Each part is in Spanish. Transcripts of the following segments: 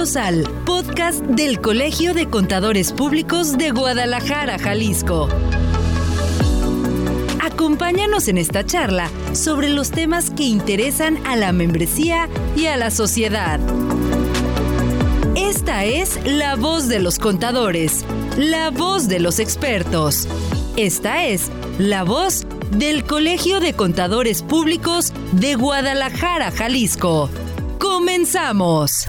Al podcast del Colegio de Contadores Públicos de Guadalajara, Jalisco. Acompáñanos en esta charla sobre los temas que interesan a la membresía y a la sociedad. Esta es la voz de los contadores, la voz de los expertos. Esta es la voz del Colegio de Contadores Públicos de Guadalajara, Jalisco. Comenzamos.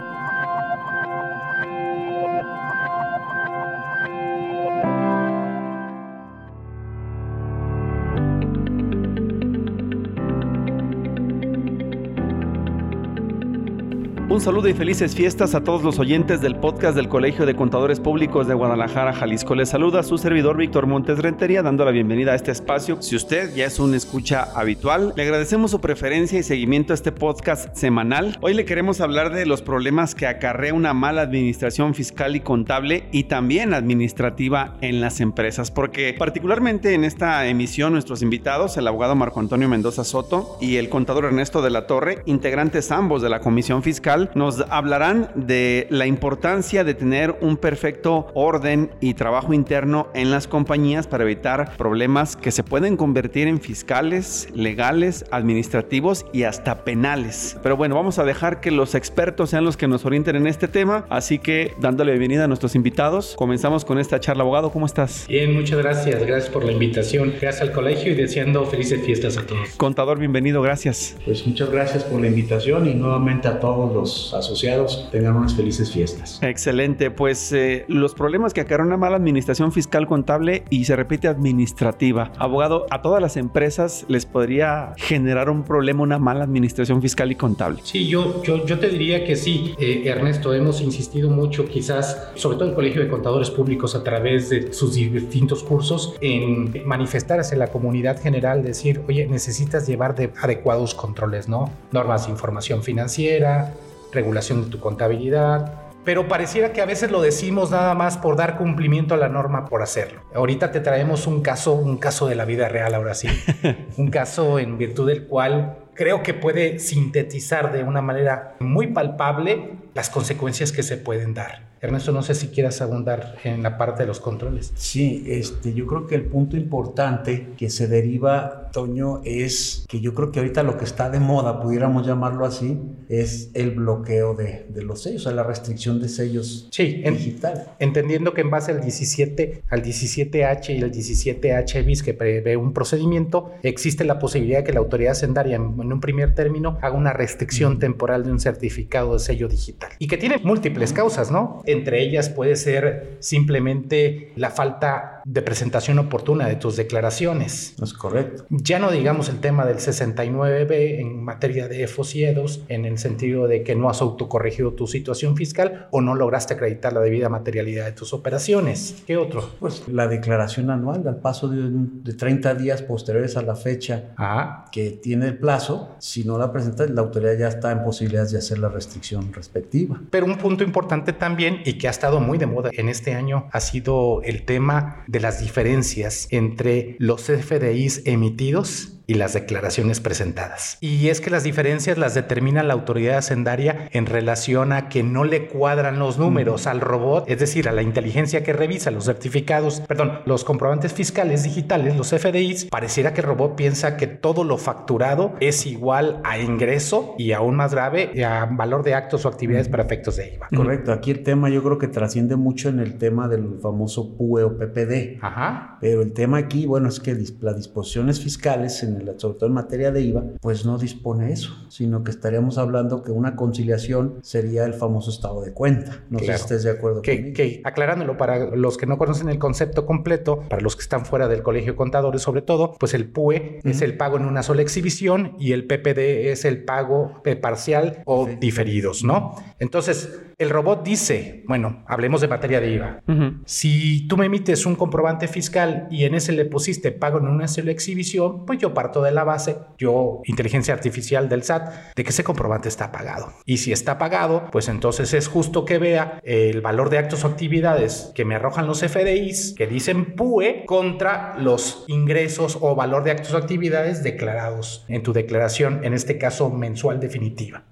Un saludo y felices fiestas a todos los oyentes del podcast del Colegio de Contadores Públicos de Guadalajara, Jalisco. Les saluda su servidor Víctor Montes Rentería, dando la bienvenida a este espacio. Si usted ya es un escucha habitual, le agradecemos su preferencia y seguimiento a este podcast semanal. Hoy le queremos hablar de los problemas que acarrea una mala administración fiscal y contable y también administrativa en las empresas, porque particularmente en esta emisión nuestros invitados, el abogado Marco Antonio Mendoza Soto y el contador Ernesto de la Torre, integrantes ambos de la Comisión Fiscal, nos hablarán de la importancia de tener un perfecto orden y trabajo interno en las compañías para evitar problemas que se pueden convertir en fiscales, legales, administrativos y hasta penales. Pero bueno, vamos a dejar que los expertos sean los que nos orienten en este tema, así que dándole bienvenida a nuestros invitados, comenzamos con esta charla. Abogado, ¿cómo estás? Bien, muchas gracias. Gracias por la invitación. Gracias al colegio y deseando felices fiestas a todos. Contador, bienvenido, gracias. Pues muchas gracias por la invitación y nuevamente a todos los asociados tengan unas felices fiestas. Excelente, pues eh, los problemas que acarrea una mala administración fiscal contable y se repite administrativa. Abogado, a todas las empresas les podría generar un problema una mala administración fiscal y contable. Sí, yo, yo, yo te diría que sí, eh, Ernesto, hemos insistido mucho quizás, sobre todo el Colegio de Contadores Públicos a través de sus distintos cursos, en manifestar hacia la comunidad general, decir, oye, necesitas llevar de adecuados controles, ¿no? Normas de información financiera, regulación de tu contabilidad, pero pareciera que a veces lo decimos nada más por dar cumplimiento a la norma por hacerlo. Ahorita te traemos un caso, un caso de la vida real ahora sí, un caso en virtud del cual creo que puede sintetizar de una manera muy palpable las consecuencias que se pueden dar. Ernesto, no sé si quieras abundar en la parte de los controles. Sí, este, yo creo que el punto importante que se deriva, Toño, es que yo creo que ahorita lo que está de moda, pudiéramos llamarlo así, es el bloqueo de, de los sellos, o sea, la restricción de sellos sí, digital. En, entendiendo que en base al 17, al 17H y al 17H bis que prevé un procedimiento, existe la posibilidad de que la autoridad sendaria en, en un primer término haga una restricción mm. temporal de un certificado de sello digital y que tiene múltiples causas, ¿no? Entre ellas puede ser simplemente la falta de presentación oportuna de tus declaraciones. Es correcto. Ya no digamos el tema del 69B en materia de EFOS y EDOS, en el sentido de que no has autocorregido tu situación fiscal o no lograste acreditar la debida materialidad de tus operaciones. ¿Qué otro? Pues la declaración anual al paso de, de 30 días posteriores a la fecha ah. que tiene el plazo, si no la presentas, la autoridad ya está en posibilidades de hacer la restricción respectiva. Pero un punto importante también y que ha estado muy de moda en este año ha sido el tema de las diferencias entre los FDIs emitidos y las declaraciones presentadas. Y es que las diferencias las determina la autoridad hacendaria en relación a que no le cuadran los números al robot, es decir, a la inteligencia que revisa los certificados, perdón, los comprobantes fiscales digitales, los FDIs, pareciera que el robot piensa que todo lo facturado es igual a ingreso y aún más grave a valor de actos o actividades para efectos de IVA. Correcto, aquí el tema yo creo que trasciende mucho en el tema del famoso PUE o PPD. Ajá. Pero el tema aquí, bueno, es que las disposiciones fiscales en sobre todo en materia de IVA, pues no dispone eso, sino que estaríamos hablando que una conciliación sería el famoso estado de cuenta. No claro. sé si estés de acuerdo que, conmigo. Que, aclarándolo para los que no conocen el concepto completo, para los que están fuera del colegio de contadores sobre todo, pues el PUE uh -huh. es el pago en una sola exhibición y el PPD es el pago parcial o sí. diferidos, ¿no? Entonces, el robot dice, bueno, hablemos de materia de IVA. Uh -huh. Si tú me emites un comprobante fiscal y en ese le pusiste pago en una sola exhibición, pues yo parto de la base, yo, inteligencia artificial del SAT, de que ese comprobante está pagado. Y si está pagado, pues entonces es justo que vea el valor de actos o actividades que me arrojan los FDIs que dicen PUE contra los ingresos o valor de actos o actividades declarados en tu declaración, en este caso mensual definitiva.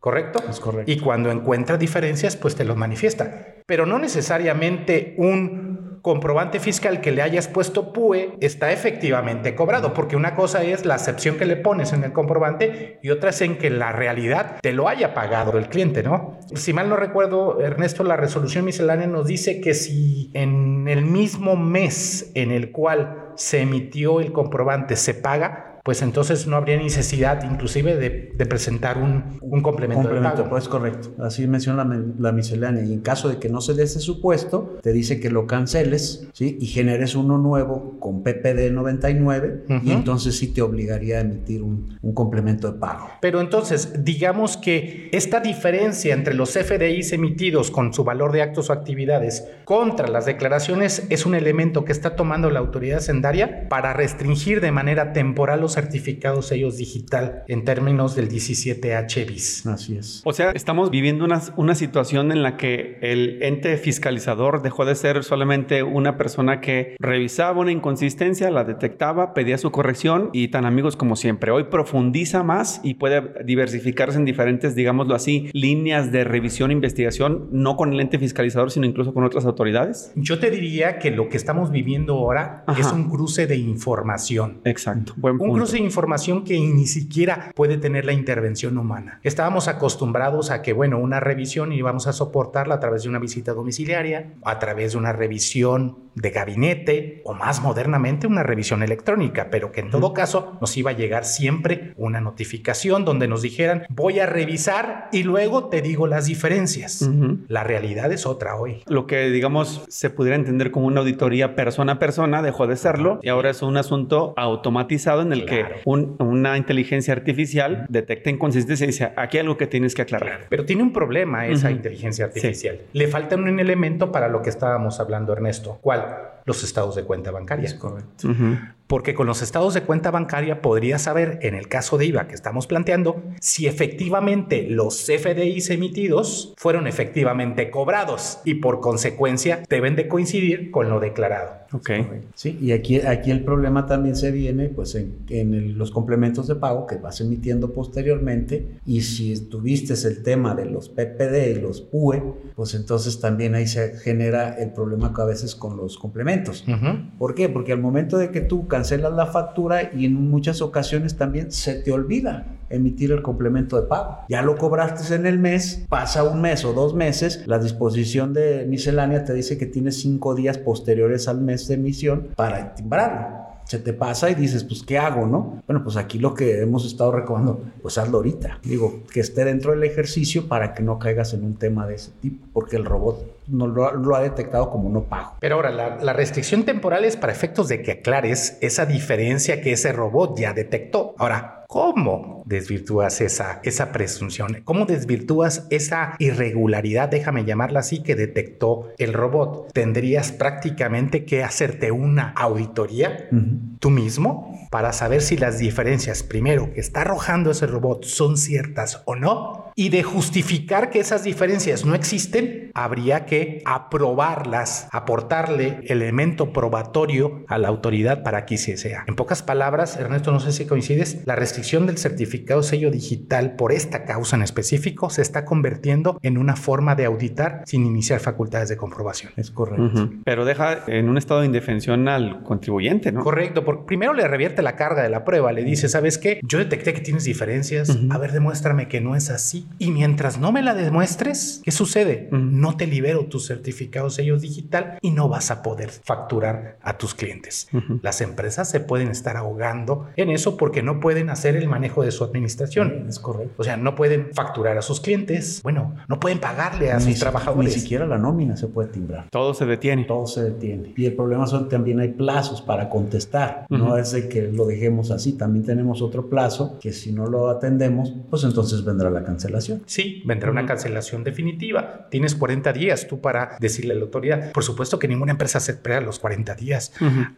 ¿Correcto? Es correcto. Y cuando encuentra diferencias, pues te los manifiesta. Pero no necesariamente un comprobante fiscal que le hayas puesto PUE está efectivamente cobrado, porque una cosa es la acepción que le pones en el comprobante y otra es en que la realidad te lo haya pagado el cliente, ¿no? Si mal no recuerdo, Ernesto, la resolución miscelánea nos dice que si en el mismo mes en el cual se emitió el comprobante se paga, pues entonces no habría necesidad inclusive de, de presentar un, un complemento, complemento de pago. Pues correcto. Así menciona la, la, miscelánea. Y en caso de que no se dé ese supuesto, te dice que lo canceles ¿sí? y generes uno nuevo con PPD 99 uh -huh. y entonces sí te obligaría a emitir un, un, complemento de pago. Pero entonces, digamos que esta diferencia entre los FDIs emitidos con su valor de actos o actividades contra las declaraciones es un elemento que está tomando la autoridad sendaria para restringir de manera temporal los certificados sellos digital en términos del 17H bis. Así es. O sea, estamos viviendo una, una situación en la que el ente fiscalizador dejó de ser solamente una persona que revisaba una inconsistencia, la detectaba, pedía su corrección y tan amigos como siempre. Hoy profundiza más y puede diversificarse en diferentes, digámoslo así, líneas de revisión e investigación, no con el ente fiscalizador, sino incluso con otras autoridades. Yo te diría que lo que estamos viviendo ahora Ajá. es un cruce de información. Exacto. Buen un de información que ni siquiera puede tener la intervención humana. Estábamos acostumbrados a que, bueno, una revisión íbamos a soportarla a través de una visita domiciliaria, a través de una revisión de gabinete o más modernamente una revisión electrónica, pero que en todo caso nos iba a llegar siempre una notificación donde nos dijeran voy a revisar y luego te digo las diferencias. Uh -huh. La realidad es otra hoy. Lo que digamos se pudiera entender como una auditoría persona a persona dejó de serlo y ahora es un asunto automatizado en el claro. que un, una inteligencia artificial detecta inconsistencia y dice aquí hay algo que tienes que aclarar. Pero tiene un problema esa uh -huh. inteligencia artificial. Sí. Le falta un elemento para lo que estábamos hablando Ernesto. ¿Cuál? los estados de cuenta bancaria. Es correcto. Uh -huh. Porque con los estados de cuenta bancaria podría saber, en el caso de IVA que estamos planteando, si efectivamente los FDIs emitidos fueron efectivamente cobrados y por consecuencia deben de coincidir con lo declarado. Ok. Sí, y aquí, aquí el problema también se viene pues en, en el, los complementos de pago que vas emitiendo posteriormente y si tuviste el tema de los PPD y los PUE, pues entonces también ahí se genera el problema que a veces con los complementos. Uh -huh. ¿Por qué? Porque al momento de que tú cancelas la factura y en muchas ocasiones también se te olvida emitir el complemento de pago. Ya lo cobraste en el mes, pasa un mes o dos meses, la disposición de miscelánea te dice que tienes cinco días posteriores al mes de emisión para timbrarlo se te pasa y dices, pues, ¿qué hago, no? Bueno, pues aquí lo que hemos estado recomendando, pues hazlo ahorita. Digo, que esté dentro del ejercicio para que no caigas en un tema de ese tipo, porque el robot no lo, lo ha detectado como no pago. Pero ahora, la, la, restricción temporal es para efectos de que aclares esa diferencia que ese robot ya detectó. Ahora, ¿cómo desvirtúas esa, esa presunción? ¿Cómo desvirtúas esa irregularidad, déjame llamarla así, que detectó el robot? Tendrías prácticamente que hacerte una auditoría uh -huh. tú mismo para saber si las diferencias, primero, que está arrojando ese robot son ciertas o no. Y de justificar que esas diferencias no existen, habría que aprobarlas, aportarle elemento probatorio a la autoridad para que se sea. En pocas palabras, Ernesto, no sé si coincides, la restricción del certificado sello digital por esta causa en específico se está convirtiendo en una forma de auditar sin iniciar facultades de comprobación. Es correcto. Uh -huh. Pero deja en un estado de indefensión al contribuyente, ¿no? Correcto, porque primero le revierte la carga de la prueba, le dice, ¿sabes qué? Yo detecté que tienes diferencias, uh -huh. a ver, demuéstrame que no es así. Y mientras no me la demuestres, ¿qué sucede? Uh -huh. No te libero tu certificado sello digital y no vas a poder facturar a tus clientes. Las empresas se pueden estar ahogando en eso porque no pueden hacer el manejo de su administración. Es correcto. O sea, no pueden facturar a sus clientes, bueno, no pueden pagarle a ni sus trabajadores. Ni siquiera la nómina se puede timbrar. Todo se detiene. Todo se detiene. Y el problema son también hay plazos para contestar. Uh -huh. No es de que lo dejemos así. También tenemos otro plazo que si no lo atendemos, pues entonces vendrá la cancelación. Sí, vendrá uh -huh. una cancelación definitiva. Tienes, por 40 días tú para decirle a la autoridad. Por supuesto que ninguna empresa se espera los 40 días.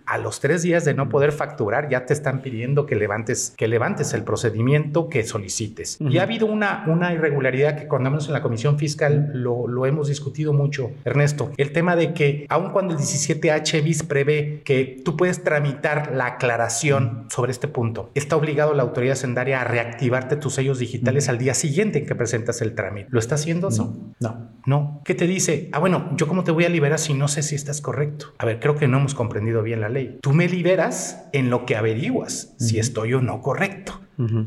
A los tres días de no poder facturar ya te están pidiendo que levantes, que levantes el procedimiento que solicites. Y ha habido una, una irregularidad que cuando menos en la Comisión Fiscal lo, lo hemos discutido mucho, Ernesto. El tema de que aun cuando el 17H bis prevé que tú puedes tramitar la aclaración sobre este punto, está obligado la autoridad sendaria a reactivarte tus sellos digitales al día siguiente en que presentas el trámite. ¿Lo está haciendo? No, no. No. ¿Qué te dice? Ah, bueno, ¿yo cómo te voy a liberar si no sé si estás correcto? A ver, creo que no hemos comprendido bien la ley. Tú me liberas en lo que averiguas si estoy o no correcto.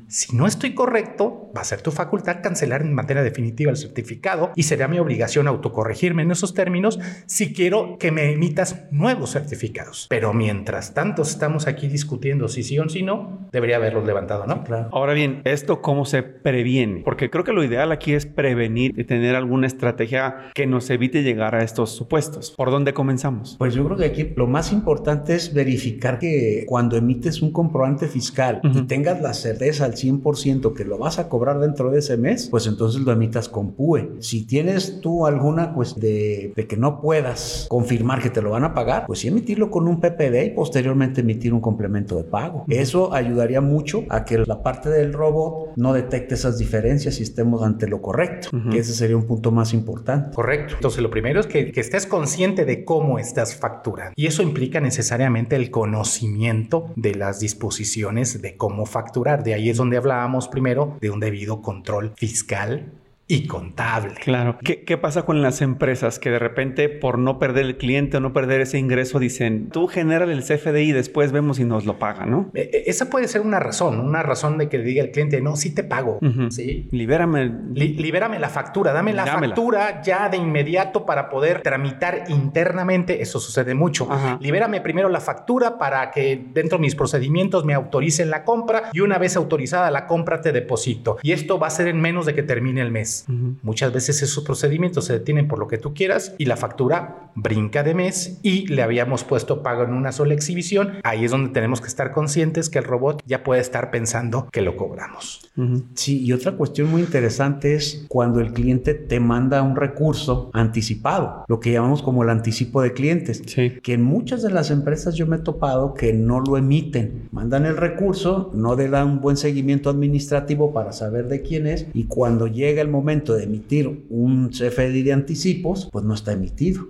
Si no estoy correcto, va a ser tu facultad cancelar en materia definitiva el certificado y será mi obligación autocorregirme en esos términos si quiero que me emitas nuevos certificados. Pero mientras tanto estamos aquí discutiendo si sí o si no, debería haberlos levantado, ¿no? Claro. Ahora bien, ¿esto cómo se previene? Porque creo que lo ideal aquí es prevenir y tener alguna estrategia que nos evite llegar a estos supuestos. ¿Por dónde comenzamos? Pues yo creo que aquí lo más importante es verificar que cuando emites un comprobante fiscal y tengas la certeza al 100% que lo vas a cobrar dentro de ese mes, pues entonces lo emitas con PUE. Si tienes tú alguna pues de, de que no puedas confirmar que te lo van a pagar, pues sí emitirlo con un PPD y posteriormente emitir un complemento de pago. Eso ayudaría mucho a que la parte del robot no detecte esas diferencias y estemos ante lo correcto, que ese sería un punto más importante. Correcto. Entonces lo primero es que, que estés consciente de cómo estás facturando y eso implica necesariamente el conocimiento de las disposiciones de cómo facturar, de ahí es donde hablábamos primero de un debido control fiscal y contable. Claro. ¿Qué, ¿Qué, pasa con las empresas que de repente por no perder el cliente o no perder ese ingreso dicen, tú genera el CFDI y después vemos si nos lo paga, ¿no? E, e, esa puede ser una razón, una razón de que diga el cliente, no, sí te pago, ¿sí? Libérame. libérame la factura, dame la factura ya de inmediato para poder tramitar internamente, eso sucede mucho. Libérame primero la factura para que dentro de mis procedimientos me autoricen la compra y una vez autorizada la compra te deposito. Y esto va a ser en menos de que termine el mes. Muchas veces esos procedimientos se detienen por lo que tú quieras y la factura brinca de mes y le habíamos puesto pago en una sola exhibición. Ahí es donde tenemos que estar conscientes que el robot ya puede estar pensando que lo cobramos. Sí, y otra cuestión muy interesante es cuando el cliente te manda un recurso anticipado, lo que llamamos como el anticipo de clientes, que en muchas de las empresas yo me he topado que no lo emiten, mandan el recurso, no le dan un buen seguimiento administrativo para saber de quién es y cuando llega el momento de emitir un CFDI de anticipos, pues no está emitido.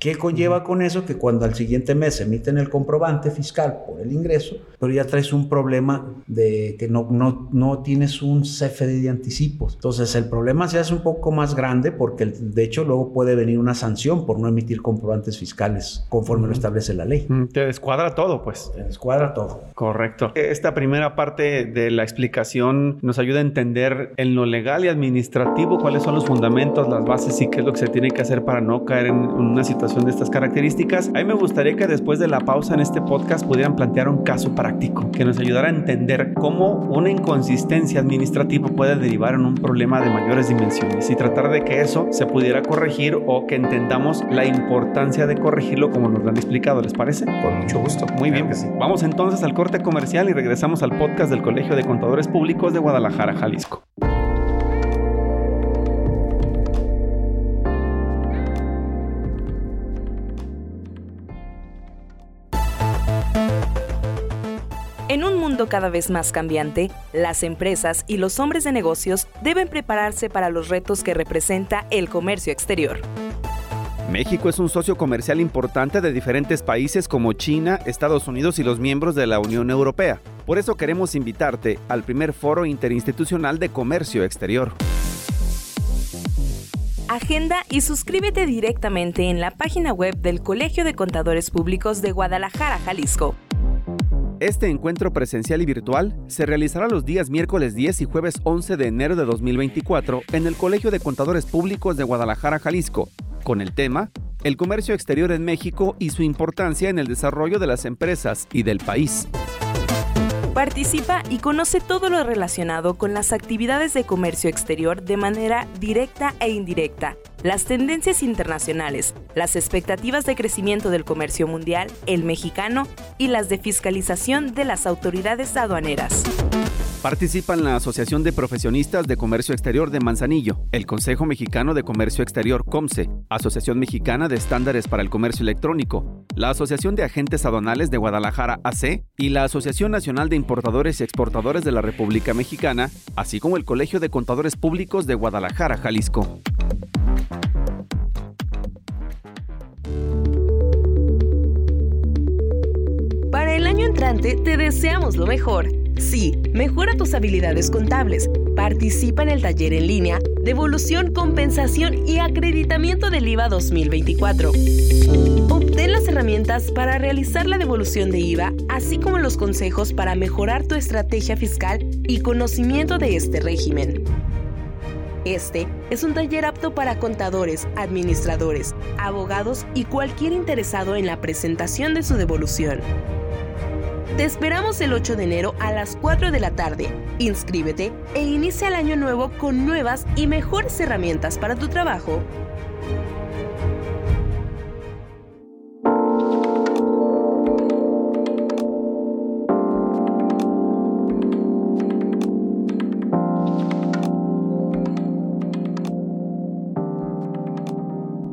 ¿Qué conlleva con eso? Que cuando al siguiente mes emiten el comprobante fiscal por el ingreso, pero ya traes un problema de que no, no, no tienes un CFDI de anticipos. Entonces el problema se hace un poco más grande porque de hecho luego puede venir una sanción por no emitir comprobantes fiscales conforme lo establece la ley. Te descuadra todo, pues. Te descuadra todo. Correcto. Esta primera parte de la explicación nos ayuda a entender en lo legal y administrativo cuáles son los fundamentos, las bases y qué es lo que se tiene que hacer para no caer en una situación de estas características, a mí me gustaría que después de la pausa en este podcast pudieran plantear un caso práctico que nos ayudara a entender cómo una inconsistencia administrativa puede derivar en un problema de mayores dimensiones y tratar de que eso se pudiera corregir o que entendamos la importancia de corregirlo como nos lo han explicado. ¿Les parece? Con mucho gusto. Muy bien. Vamos entonces al corte comercial y regresamos al podcast del Colegio de Contadores Públicos de Guadalajara, Jalisco. Mundo cada vez más cambiante, las empresas y los hombres de negocios deben prepararse para los retos que representa el comercio exterior. México es un socio comercial importante de diferentes países como China, Estados Unidos y los miembros de la Unión Europea. Por eso queremos invitarte al primer foro interinstitucional de comercio exterior. Agenda y suscríbete directamente en la página web del Colegio de Contadores Públicos de Guadalajara, Jalisco este encuentro presencial y virtual se realizará los días miércoles 10 y jueves 11 de enero de 2024 en el Colegio de Contadores Públicos de Guadalajara, Jalisco, con el tema El comercio exterior en México y su importancia en el desarrollo de las empresas y del país. Participa y conoce todo lo relacionado con las actividades de comercio exterior de manera directa e indirecta las tendencias internacionales, las expectativas de crecimiento del comercio mundial, el mexicano y las de fiscalización de las autoridades aduaneras. Participan la Asociación de Profesionistas de Comercio Exterior de Manzanillo, el Consejo Mexicano de Comercio Exterior COMSE, Asociación Mexicana de Estándares para el Comercio Electrónico, la Asociación de Agentes Aduanales de Guadalajara AC y la Asociación Nacional de Importadores y Exportadores de la República Mexicana, así como el Colegio de Contadores Públicos de Guadalajara, Jalisco. Para el año entrante te deseamos lo mejor. Sí, mejora tus habilidades contables. Participa en el taller en línea Devolución, Compensación y Acreditamiento del IVA 2024. Obtén las herramientas para realizar la devolución de IVA, así como los consejos para mejorar tu estrategia fiscal y conocimiento de este régimen. Este es un taller apto para contadores, administradores, abogados y cualquier interesado en la presentación de su devolución. Te esperamos el 8 de enero a las 4 de la tarde. Inscríbete e inicia el año nuevo con nuevas y mejores herramientas para tu trabajo.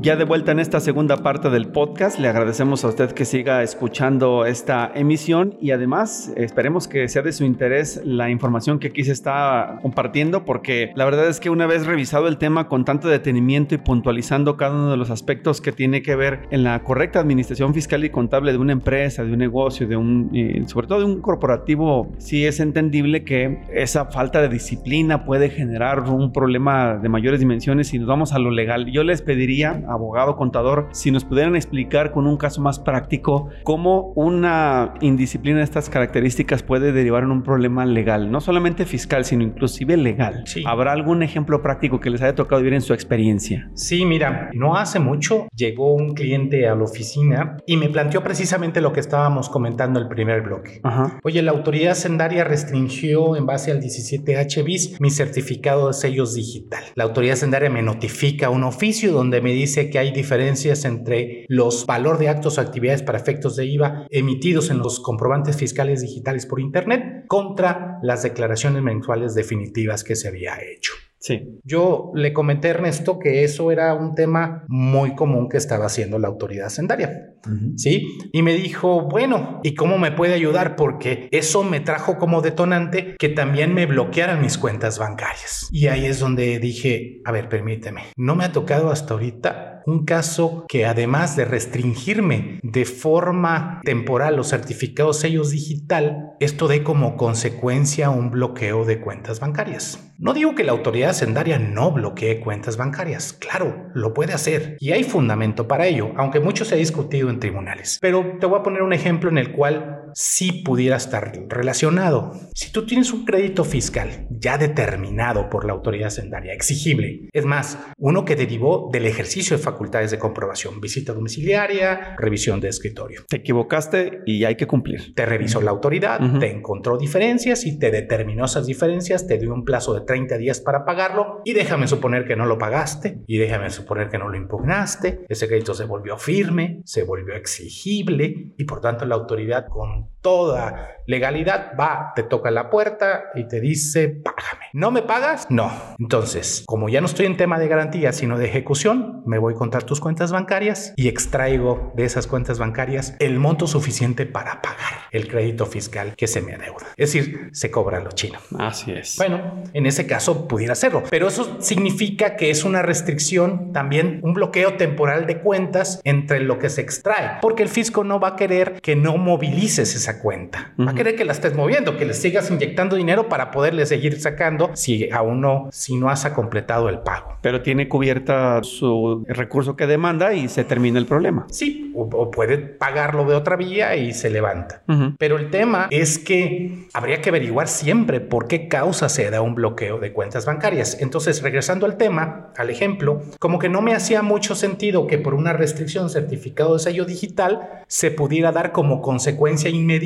Ya de vuelta en esta segunda parte del podcast, le agradecemos a usted que siga escuchando esta emisión y además esperemos que sea de su interés la información que aquí se está compartiendo porque la verdad es que una vez revisado el tema con tanto detenimiento y puntualizando cada uno de los aspectos que tiene que ver en la correcta administración fiscal y contable de una empresa, de un negocio, de un, eh, sobre todo de un corporativo, sí es entendible que esa falta de disciplina puede generar un problema de mayores dimensiones y nos vamos a lo legal. Yo les pediría a abogado, contador, si nos pudieran explicar con un caso más práctico cómo una indisciplina de estas características puede derivar en un problema legal, no solamente fiscal, sino inclusive legal. ¿Habrá algún ejemplo práctico que les haya tocado vivir en su experiencia? Sí, mira, no hace mucho llegó un cliente a la oficina y me planteó precisamente lo que estábamos comentando en el primer bloque. Oye, la autoridad sendaria restringió en base al 17H bis mi certificado de sellos digital. La autoridad sendaria me notifica un oficio donde me dice que hay diferencias entre los valor de actos o actividades para efectos de IVA emitidos en los comprobantes fiscales digitales por Internet contra las declaraciones mensuales definitivas que se había hecho. Sí. Yo le comenté a Ernesto que eso era un tema muy común que estaba haciendo la autoridad sendaria. ¿Sí? Y me dijo, bueno, ¿y cómo me puede ayudar? Porque eso me trajo como detonante que también me bloquearan mis cuentas bancarias. Y ahí es donde dije, a ver, permíteme, no me ha tocado hasta ahorita un caso que además de restringirme de forma temporal los certificados sellos digital, esto dé como consecuencia un bloqueo de cuentas bancarias. No digo que la autoridad sendaria no bloquee cuentas bancarias, claro, lo puede hacer y hay fundamento para ello, aunque mucho se ha discutido en tribunales. Pero te voy a poner un ejemplo en el cual sí pudiera estar relacionado. Si tú tienes un crédito fiscal ya determinado por la autoridad sendaria, exigible, es más, uno que derivó del ejercicio de facultades de comprobación, visita domiciliaria, revisión de escritorio. Te equivocaste y hay que cumplir. Te revisó la autoridad, te encontró diferencias y te determinó esas diferencias, te dio un plazo de 30 días para pagarlo y déjame suponer que no lo pagaste y déjame suponer que no lo impugnaste, ese crédito se volvió firme, se volvió exigible y por tanto la autoridad con know toda legalidad va, te toca la puerta y te dice, págame. ¿No me pagas? No. Entonces, como ya no estoy en tema de garantía, sino de ejecución, me voy a contar tus cuentas bancarias y extraigo de esas cuentas bancarias el monto suficiente para pagar el crédito fiscal que se me adeuda. Es decir, se cobra lo chino. Así es. Bueno, en ese caso pudiera hacerlo, pero eso significa que es una restricción, también un bloqueo temporal de cuentas entre lo que se extrae, porque el fisco no va a querer que no movilices esa cuenta. Va a querer que la estés moviendo, que le sigas inyectando dinero para poderle seguir sacando si aún no, si no has completado el pago. Pero tiene cubierta su recurso que demanda y se termina el problema. Sí, o, puede pagarlo de otra vía y se levanta. Pero el tema es que habría que averiguar siempre por qué causa se da un bloqueo de cuentas bancarias. Entonces, regresando al tema, al ejemplo, como que no me hacía mucho sentido que por una restricción certificado de sello digital se pudiera dar como consecuencia inmediata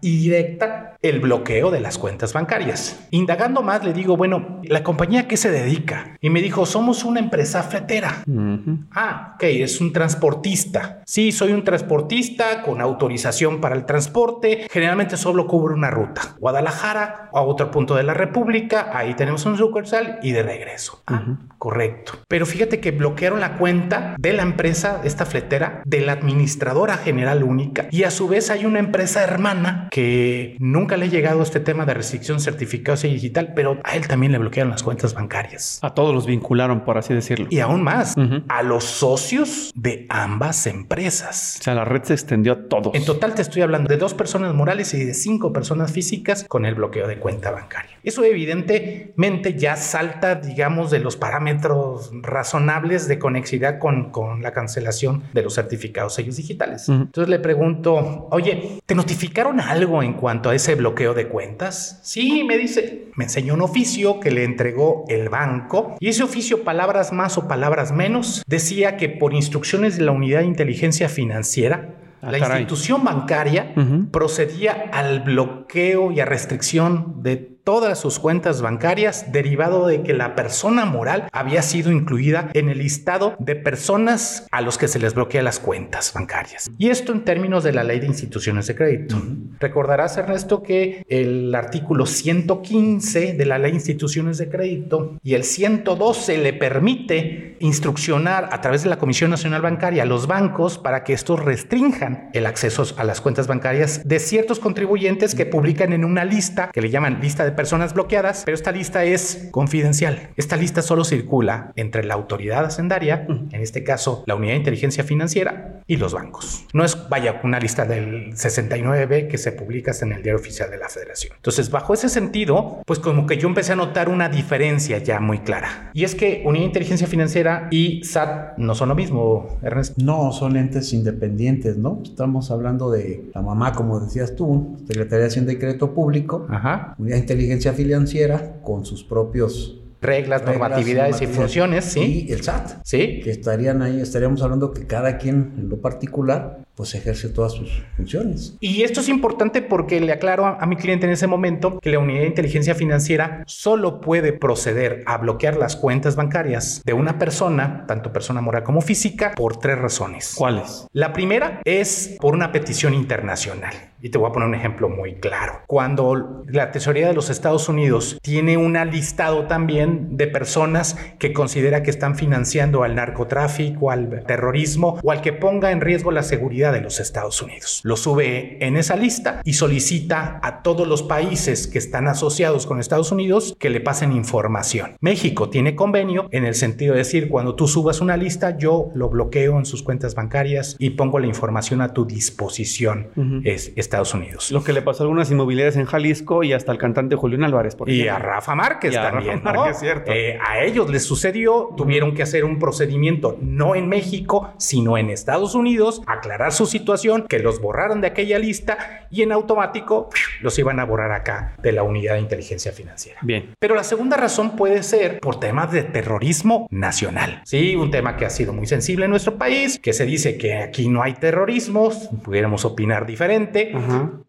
y directa el bloqueo de las cuentas bancarias. Indagando más, le digo, bueno, ¿la compañía a qué se dedica? Y me dijo, somos una empresa fletera. Ah, ok, es un transportista. Sí, soy un transportista con autorización para el transporte. Generalmente solo cubre una ruta. Guadalajara a otro punto de la República, ahí tenemos un sucursal y de regreso. Ah, correcto. Pero fíjate que bloquearon la cuenta de la empresa, esta fletera, de la administradora general única y a su vez hay una empresa hermana que nunca le ha llegado este tema de restricción certificados y digital, pero a él también le bloquearon las cuentas bancarias. A todos los vincularon, por así decirlo. Y aún más, a los socios de ambas empresas. O sea, la red se extendió a todos. En total te estoy hablando de dos personas morales y de cinco personas físicas con el bloqueo de cuenta bancaria. Eso evidentemente ya salta, digamos, de los parámetros razonables de conexidad con, con la cancelación de los certificados sellos digitales. Entonces le pregunto, oye, ¿te notificaron algo en cuanto a ese bloqueo de cuentas? Sí, me dice, me enseñó un oficio que le entregó el banco y ese oficio, palabras más o palabras menos, decía que por instrucciones de la Unidad de Inteligencia Financiera, ah, la institución bancaria procedía al bloqueo y a restricción de todas sus cuentas bancarias derivado de que la persona moral había sido incluida en el listado de personas a los que se les bloquea las cuentas bancarias. Y esto en términos de la ley de instituciones de crédito. Recordarás, Ernesto, que el artículo 115 de la ley de instituciones de crédito y el 112 le permite instruccionar a través de la Comisión Nacional Bancaria a los bancos para que estos restrinjan el acceso a las cuentas bancarias de ciertos contribuyentes que publican en una lista que le llaman lista de personas bloqueadas, pero esta lista es confidencial. Esta lista solo circula entre la autoridad hacendaria, en este caso la unidad de inteligencia financiera, y los bancos. No es, vaya, una lista del 69B que se publica en el diario oficial de la federación. Entonces, bajo ese sentido, pues como que yo empecé a notar una diferencia ya muy clara. Y es que unidad de inteligencia financiera y SAT no son lo mismo, Ernesto. No, son entes independientes, ¿no? Estamos hablando de la mamá, como decías tú, Secretaría de Hacienda y Crédito Público, Ajá. unidad de inteligencia inteligencia financiera con sus propios reglas, normatividades y funciones, ¿sí? Y el SAT. Sí. Que estarían ahí, estaríamos hablando que cada quien en lo particular pues ejerce todas sus funciones. Y esto es importante porque le aclaro a, mi cliente en ese momento que la unidad de inteligencia financiera solo puede proceder a bloquear las cuentas bancarias de una persona, tanto persona moral como física, por tres razones. ¿Cuáles? La primera es por una petición internacional. Y te voy a poner un ejemplo muy claro. Cuando la Tesorería de los Estados Unidos tiene un listado también de personas que considera que están financiando al narcotráfico, al terrorismo o al que ponga en riesgo la seguridad de los Estados Unidos. Lo sube en esa lista y solicita a todos los países que están asociados con Estados Unidos que le pasen información. México tiene convenio en el sentido de decir, cuando tú subas una lista, yo lo bloqueo en sus cuentas bancarias y pongo la información a tu disposición. Es Estados Unidos. Lo que le pasó a algunas inmobiliarias en Jalisco y hasta al cantante Julián Álvarez. Por y a Rafa Márquez también. cierto. Eh, a ellos les sucedió, tuvieron que hacer un procedimiento no en México, sino en Estados Unidos, aclarar su situación, que los borraron de aquella lista y en automático los iban a borrar acá de la unidad de inteligencia financiera. Bien. Pero la segunda razón puede ser por temas de terrorismo nacional. Sí, un tema que ha sido muy sensible en nuestro país, que se dice que aquí no hay terrorismo, pudiéramos opinar diferente,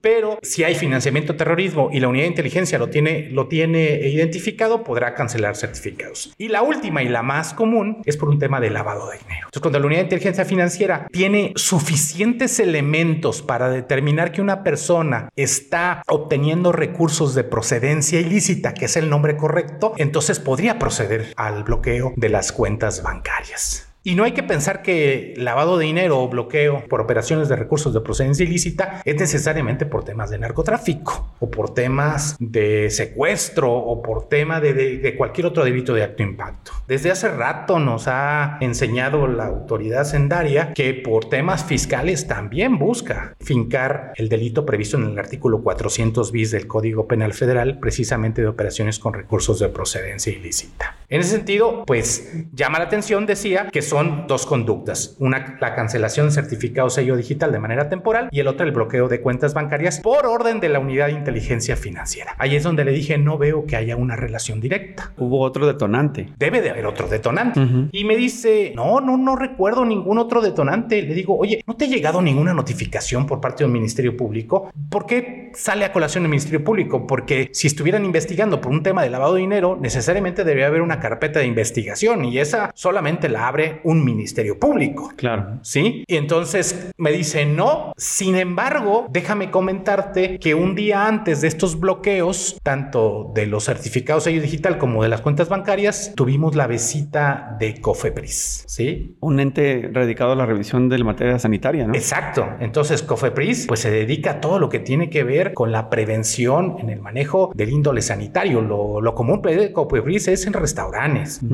pero si hay financiamiento terrorismo y la unidad de inteligencia lo tiene, lo tiene identificado, podrá cancelar certificados. Y la última y la más común es por un tema de lavado de dinero. Entonces, cuando la unidad de inteligencia financiera tiene suficiente suficientes elementos para determinar que una persona está obteniendo recursos de procedencia ilícita, que es el nombre correcto, entonces podría proceder al bloqueo de las cuentas bancarias. Y no hay que pensar que lavado de dinero o bloqueo por operaciones de recursos de procedencia ilícita es necesariamente por temas de narcotráfico o por temas de secuestro o por tema de, cualquier otro delito de acto impacto. Desde hace rato nos ha enseñado la autoridad sendaria que por temas fiscales también busca fincar el delito previsto en el artículo 400 bis del Código Penal Federal precisamente de operaciones con recursos de procedencia ilícita. En ese sentido, pues llama la atención, decía, que son dos conductas. Una, la cancelación de certificado sello digital de manera temporal y el otro, el bloqueo de cuentas bancarias por orden de la unidad de inteligencia financiera. Ahí es donde le dije, no veo que haya una relación directa. Hubo otro detonante. Debe de haber otro detonante. Y me dice, no, no, no recuerdo ningún otro detonante. Le digo, oye, ¿no te ha llegado ninguna notificación por parte del Ministerio Público? ¿Por qué sale a colación el Ministerio Público? Porque si estuvieran investigando por un tema de lavado de dinero, necesariamente debería haber una carpeta de investigación y esa solamente la abre un Ministerio Público. Claro. ¿Sí? Y entonces me dice, no, sin embargo, déjame comentarte que un día antes de estos bloqueos, tanto de los certificados sello digital como de las cuentas bancarias, tuvimos la visita de Cofepris. ¿Sí? Un ente dedicado a la revisión de la materia sanitaria, ¿no? Exacto. Entonces, Cofepris, pues se dedica a todo lo que tiene que ver con la prevención en el manejo del índole sanitario. Lo, lo común de Cofepris es en restaurantes,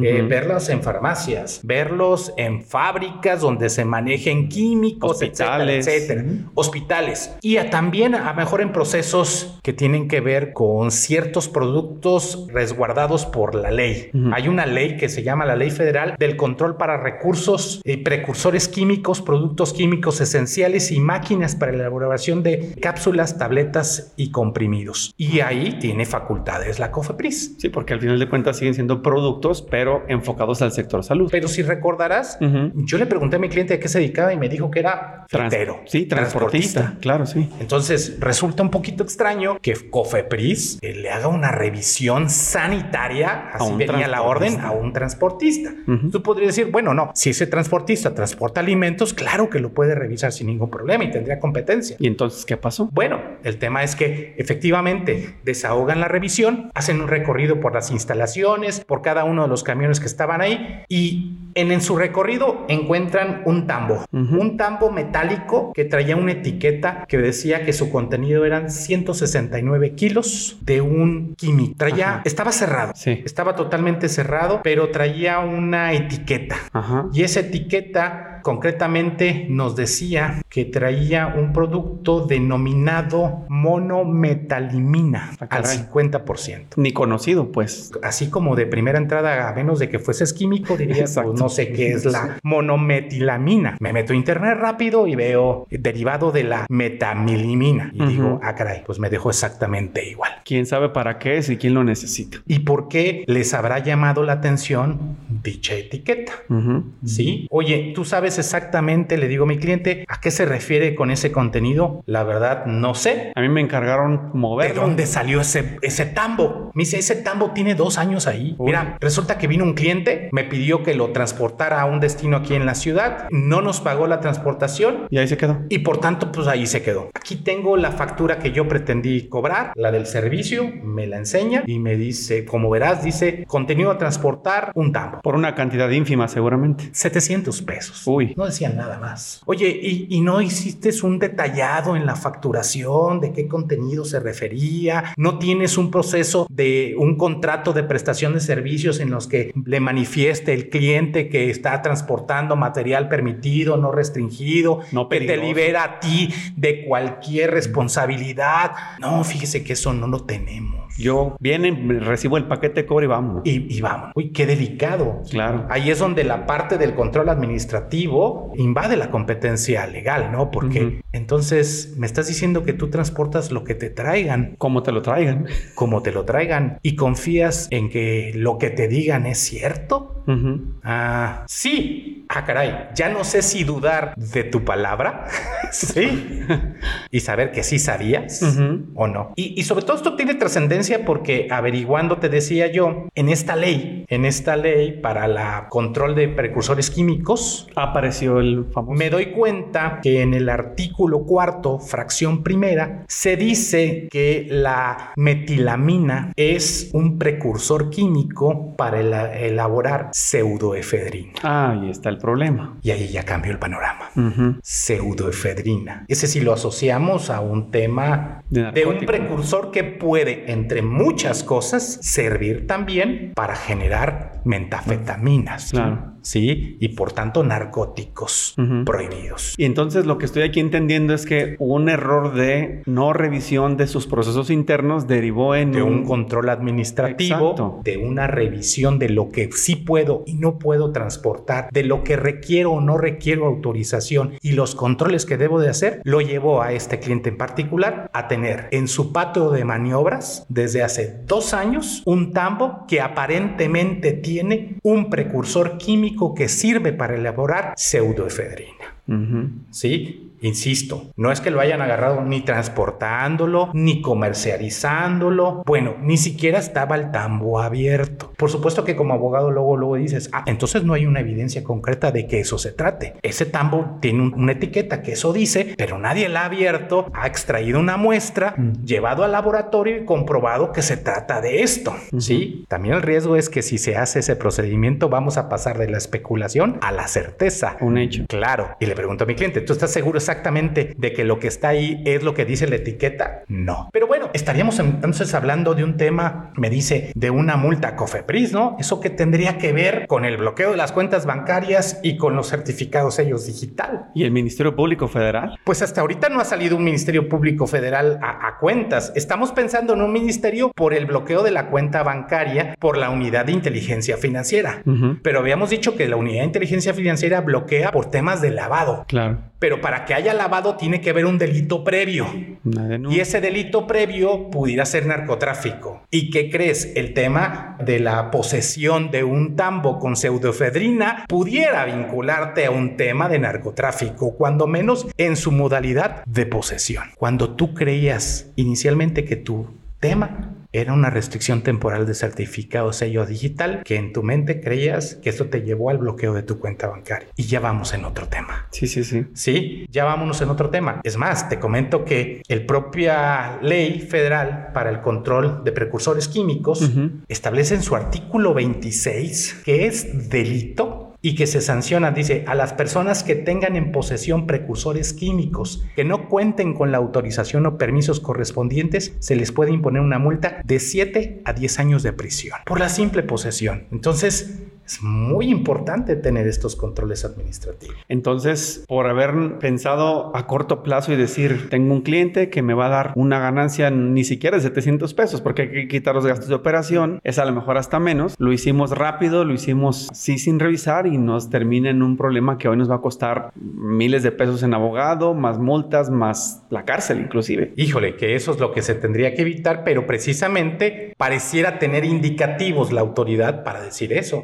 eh, verlos en farmacias, verlos en fábricas donde se manejen químicos, Hospitales. etcétera, etcétera. Hospitales. Y a- también a mejor en procesos que tienen que ver con ciertos productos resguardados por la ley. Hay una ley que se llama la Ley Federal del Control para Recursos y Precursores Químicos, Productos Químicos Esenciales y Máquinas para la elaboración de cápsulas, tabletas y comprimidos. Y ahí tiene facultades la COFEPRIS. Sí, porque al final de cuentas siguen siendo productos, pero enfocados al sector salud. Pero si recordarás, Ujú. yo le pregunté a mi cliente a qué se dedicaba y me dijo que era Trans- fletero, sí, transportista. Claro, sí. Entonces resulta un poquito extraño que Cofepris eh, le haga una revisión sanitaria, así venía la orden, transportista. a un transportista. Ujú. Tú podrías decir, bueno, no, si ese transportista transporta alimentos, claro que lo puede revisar sin ningún problema y tendría competencia. ¿Y entonces qué pasó? Bueno, el tema es que efectivamente desahogan la revisión, hacen un recorrido por las instalaciones, por cada uno de los camiones que estaban ahí y en, en su recorrido encuentran un tambo, un tambo metálico que traía una etiqueta que decía que su contenido eran 169 kilos de un químico. Traía, Ajá. estaba cerrado, Sí. estaba totalmente cerrado, pero traía una etiqueta. Ajá. Y esa etiqueta concretamente nos decía que traía un producto denominado monometalimina Ah, al caray. 50%. Ni conocido, pues. Así como de primera entrada, a menos de que fueses químico, dirías, pues no sé qué es la monometilamina. Me meto a internet rápido y veo derivado de la metamilimina. Y digo, ah, caray, pues me dejó exactamente igual. ¿Quién sabe para qué es y quién lo necesita? ¿Y por qué les habrá llamado la atención dicha etiqueta? Sí. Oye, ¿tú sabes exactamente, le digo a mi cliente, a qué se refiere con ese contenido? La verdad, no sé. A mí me encargaron ¿De moverlo. dónde salió ese, ese tambo? Me dice, ese tambo tiene dos años ahí. Uy. Mira, resulta que vino un cliente, me pidió que lo transportara a un destino aquí en la ciudad, no nos pagó la transportación Y ahí se quedó. y por tanto, pues ahí se quedó. Aquí tengo la factura que yo pretendí cobrar, la del servicio, me la enseña y me dice, como verás, dice, contenido a transportar, un tambo. Por una cantidad ínfima, seguramente. 700 pesos. Uy. No decían nada más. Oye, ¿y, y no hiciste un detallado en la facturación de qué contenido se refería? ¿No tienes un proceso de un contrato de prestación de servicios en los que le manifieste el cliente que está transportando material permitido, no restringido, No que te libera a ti de cualquier responsabilidad? No, fíjese que eso no lo tenemos. Yo viene, recibo el paquete, cobro y vamos. Y, y vamos. Uy, qué delicado. Claro. Ahí es donde la parte del control administrativo invade la competencia legal, ¿no? Porque Ujú. entonces me estás diciendo que tú transportas lo que te traigan, Como te lo traigan. como te lo traigan, y confías en que lo que te digan es cierto. Ujú. Ah, sí. Ah, caray. Ya no sé si dudar de tu palabra. sí. y saber que sí sabías Ujú. o no. Y, y sobre todo esto tiene trascendencia porque averiguando, te decía yo, en esta ley, en esta ley para la control de precursores químicos, Apareció el famoso. me doy cuenta que en el artículo cuarto, fracción primera, se dice que la metilamina es un precursor químico para ela- elaborar pseudoefedrina. Ah, ahí está el problema. Y ahí ya cambió el panorama. Ujú. Pseudoefedrina. Ese sí lo asociamos a un tema De de, un precursor que puede, entre muchas cosas, servir también para generar mentafetaminas. ¿Sí? Y por tanto narcóticos prohibidos. Y entonces lo que estoy aquí entendiendo es que un error de no revisión de sus procesos internos derivó en de un, control administrativo, de una revisión de lo que sí puedo y no puedo transportar, de lo que requiero o no requiero autorización y los controles que debo de hacer, lo llevó a este cliente en particular a tener en su patio de maniobras desde hace dos años un tambo que aparentemente tiene un precursor químico que sirve para elaborar pseudoefedrina. ¿Sí? Insisto, no es que lo hayan agarrado ni transportándolo, ni comercializándolo. Bueno, ni siquiera estaba el tambo abierto. Por supuesto que como abogado luego, luego dices, ah, entonces no hay una evidencia concreta de que eso se trate. Ese tambo tiene una etiqueta que eso dice, pero nadie la ha abierto, ha extraído una muestra, mm. llevado al laboratorio y comprobado que se trata de esto. Sí, también el riesgo es que si se hace ese procedimiento vamos a pasar de la especulación a la certeza. Un hecho. Claro. Y le pregunto a mi cliente, ¿tú estás seguro exactamente de que lo que está ahí es lo que dice la etiqueta? No. Pero bueno, estaríamos entonces hablando de un tema, me dice, de una multa COFEPRIS, ¿no? Eso que tendría que ver con el bloqueo de las cuentas bancarias y con los certificados sellos digital. ¿Y el Ministerio Público Federal? Pues hasta ahorita no ha salido un Ministerio Público Federal a, a cuentas. Estamos pensando en un ministerio por el bloqueo de la cuenta bancaria por la unidad de inteligencia financiera. Pero habíamos dicho que la unidad de inteligencia financiera bloquea por temas de lavado. Claro. Pero para que haya lavado tiene que haber un delito previo. Y ese delito previo pudiera ser narcotráfico. ¿Y qué crees? El tema de la posesión de un tambo con pseudoefedrina pudiera vincularte a un tema de narcotráfico, cuando menos en su modalidad de posesión. Cuando tú creías inicialmente que tu tema era una restricción temporal de certificado sello digital que en tu mente creías que esto te llevó al bloqueo de tu cuenta bancaria. Y ya vamos en otro tema. Sí, sí, sí. Sí, ya vámonos en otro tema. Es más, te comento que el propia ley federal para el control de precursores químicos establece en su artículo 26 que es delito y que se sanciona, dice, a las personas que tengan en posesión precursores químicos que no cuenten con la autorización o permisos correspondientes, se les puede imponer una multa de 7 a 10 años de prisión por la simple posesión. Entonces, es muy importante tener estos controles administrativos. Entonces, por haber pensado a corto plazo y decir, tengo un cliente que me va a dar una ganancia ni siquiera de 700 pesos, porque hay que quitar los gastos de operación, es a lo mejor hasta menos, lo hicimos rápido, lo hicimos sí sin revisar y nos termina en un problema que hoy nos va a costar miles de pesos en abogado, más multas, más la cárcel inclusive. Híjole, que eso es lo que se tendría que evitar, pero precisamente pareciera tener indicativos la autoridad para decir eso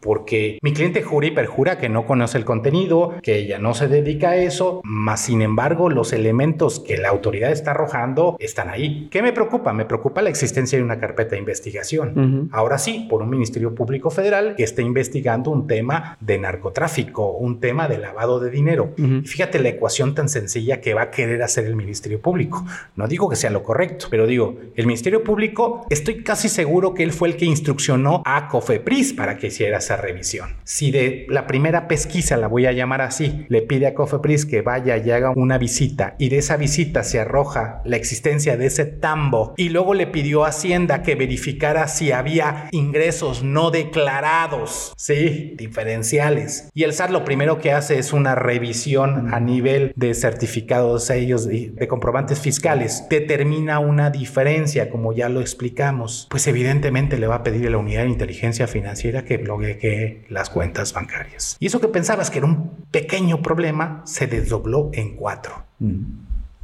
porque mi cliente jura y perjura que no conoce el contenido, que ella no se dedica a eso, más sin embargo los elementos que la autoridad está arrojando están ahí. ¿Qué me preocupa? Me preocupa la existencia de una carpeta de investigación. Ahora sí, por un Ministerio Público Federal que esté investigando un tema de narcotráfico, un tema de lavado de dinero. fíjate la ecuación tan sencilla que va a querer hacer el Ministerio Público. No digo que sea lo correcto, pero digo, el Ministerio Público, estoy casi seguro que él fue el que instruccionó a COFEPRIS para que hiciera esa revisión. Si de la primera pesquisa, la voy a llamar así, le pide a Cofepris que vaya y haga una visita y de esa visita se arroja la existencia de ese tambo y luego le pidió a Hacienda que verificara si había ingresos no declarados, sí, diferenciales. Y el SAT lo primero que hace es una revisión a nivel de certificados, sellos de comprobantes fiscales, determina una diferencia, como ya lo explicamos, pues evidentemente le va a pedir a la unidad de inteligencia financiera que bloquee las cuentas bancarias. Y eso que pensabas que era un pequeño problema se desdobló en cuatro. Mm.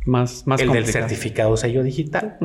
Más, más el del certificado sello digital,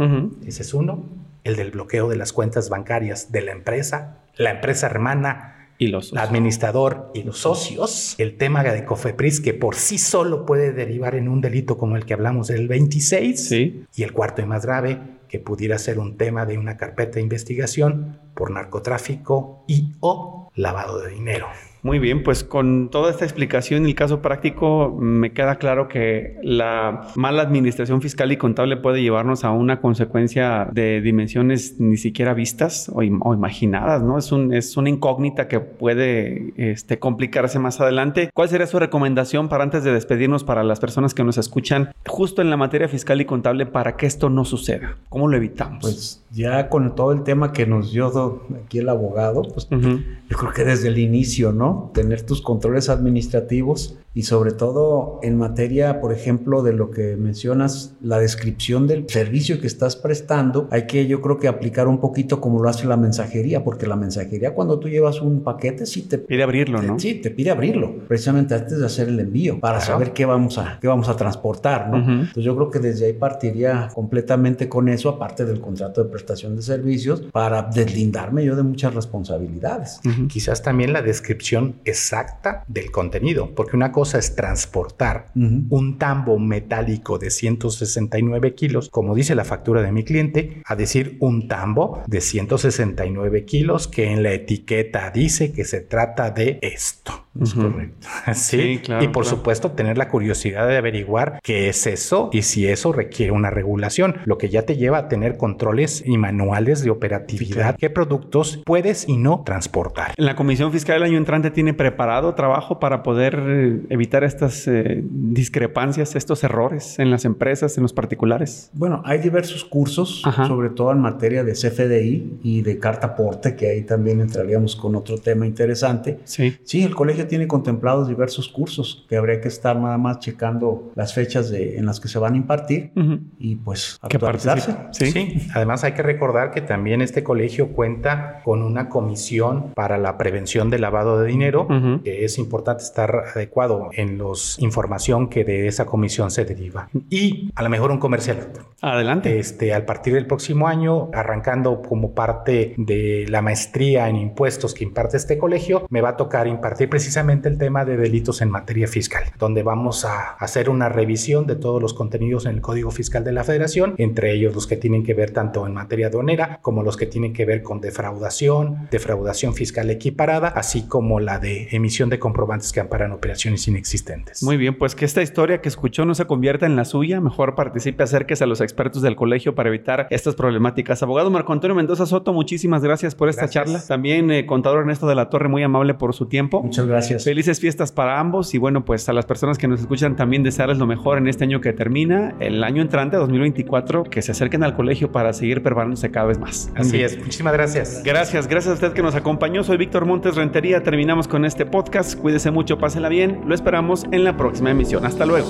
ese es uno. El del bloqueo de las cuentas bancarias de la empresa, la empresa hermana y los el administrador y los socios, el tema de Cofepris que por sí solo puede derivar en un delito como el que hablamos del 26 sí. y el cuarto y más grave que pudiera ser un tema de una carpeta de investigación por narcotráfico y o lavado de dinero. Muy bien, pues con toda esta explicación y el caso práctico me queda claro que la mala administración fiscal y contable puede llevarnos a una consecuencia de dimensiones ni siquiera vistas o, imaginadas, ¿no? Es, un, es una incógnita que puede este, complicarse más adelante. ¿Cuál sería su recomendación para antes de despedirnos para las personas que nos escuchan justo en la materia fiscal y contable para que esto no suceda? ¿Cómo lo evitamos? Pues ya con todo el tema que nos dio aquí el abogado, pues yo creo que desde el inicio, ¿no? Tener tus controles administrativos y sobre todo en materia, por ejemplo, de lo que mencionas, la descripción del servicio que estás prestando, hay que yo creo que aplicar un poquito como lo hace la mensajería, porque la mensajería cuando tú llevas un paquete sí te pide abrirlo, ¿no? Sí, te pide abrirlo, precisamente antes de hacer el envío, para saber qué vamos a qué vamos a transportar, ¿no? Entonces yo creo que desde ahí partiría completamente con eso, aparte del contrato de prestación de servicios, para deslindarme yo de muchas responsabilidades. Quizás también la descripción exacta del contenido, porque una cosa es transportar un tambo metálico de 169 kilos, como dice la factura de mi cliente, a decir un tambo de 169 kilos que en la etiqueta dice que se trata de esto. Es correcto. Sí, claro. Y por supuesto, tener la curiosidad de averiguar qué es eso y si eso requiere una regulación, lo que ya te lleva a tener controles y manuales de operatividad, qué productos puedes y no transportar. La Comisión Fiscal del año entrante tiene preparado trabajo para poder eh, evitar estas eh, discrepancias, estos errores en las empresas, en los particulares. Bueno, hay diversos cursos, sobre todo en materia de CFDI y de carta aporte, que ahí también entraríamos con otro tema interesante. Sí. Sí, el colegio tiene contemplados diversos cursos que habría que estar nada más checando las fechas de, en las que se van a impartir y pues actualizarse. ¿Sí? ¿Sí? además hay que recordar que también este colegio cuenta con una comisión para la prevención del lavado de dinero, que es importante estar adecuado en la información que de esa comisión se deriva. Y a lo mejor un comercial. Adelante. Este, al partir del próximo año, arrancando como parte de la maestría en impuestos que imparte este colegio, me va a tocar impartir precisamente precisamente el tema de delitos en materia fiscal, donde vamos a hacer una revisión de todos los contenidos en el Código Fiscal de la Federación, entre ellos los que tienen que ver tanto en materia aduanera como los que tienen que ver con defraudación, defraudación fiscal equiparada, así como la de emisión de comprobantes que amparan operaciones inexistentes. Muy bien, pues que esta historia que escuchó no se convierta en la suya, mejor participe, acérquese a los expertos del colegio para evitar estas problemáticas. Abogado Marco Antonio Mendoza Soto, muchísimas gracias por esta charla. También eh, contador Ernesto de la Torre, muy amable por su tiempo. Muchas gracias. Felices fiestas para ambos y bueno, pues a las personas que nos escuchan también desearles lo mejor en este año que termina, el año entrante, 2024, que se acerquen al colegio para seguir preparándose cada vez más. Así es, muchísimas gracias. Gracias, gracias a usted que nos acompañó. Soy Víctor Montes Rentería. Terminamos con este podcast. Cuídese mucho, pásela bien. Lo esperamos en la próxima emisión. Hasta luego.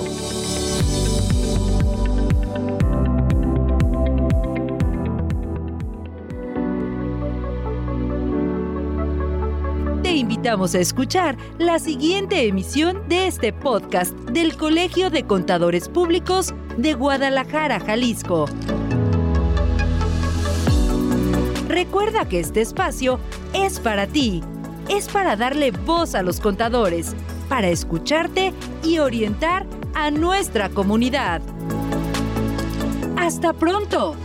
invitamos a escuchar la siguiente emisión de este podcast del Colegio de Contadores Públicos de Guadalajara, Jalisco. Recuerda que este espacio es para ti, es para darle voz a los contadores, para escucharte y orientar a nuestra comunidad. Hasta pronto.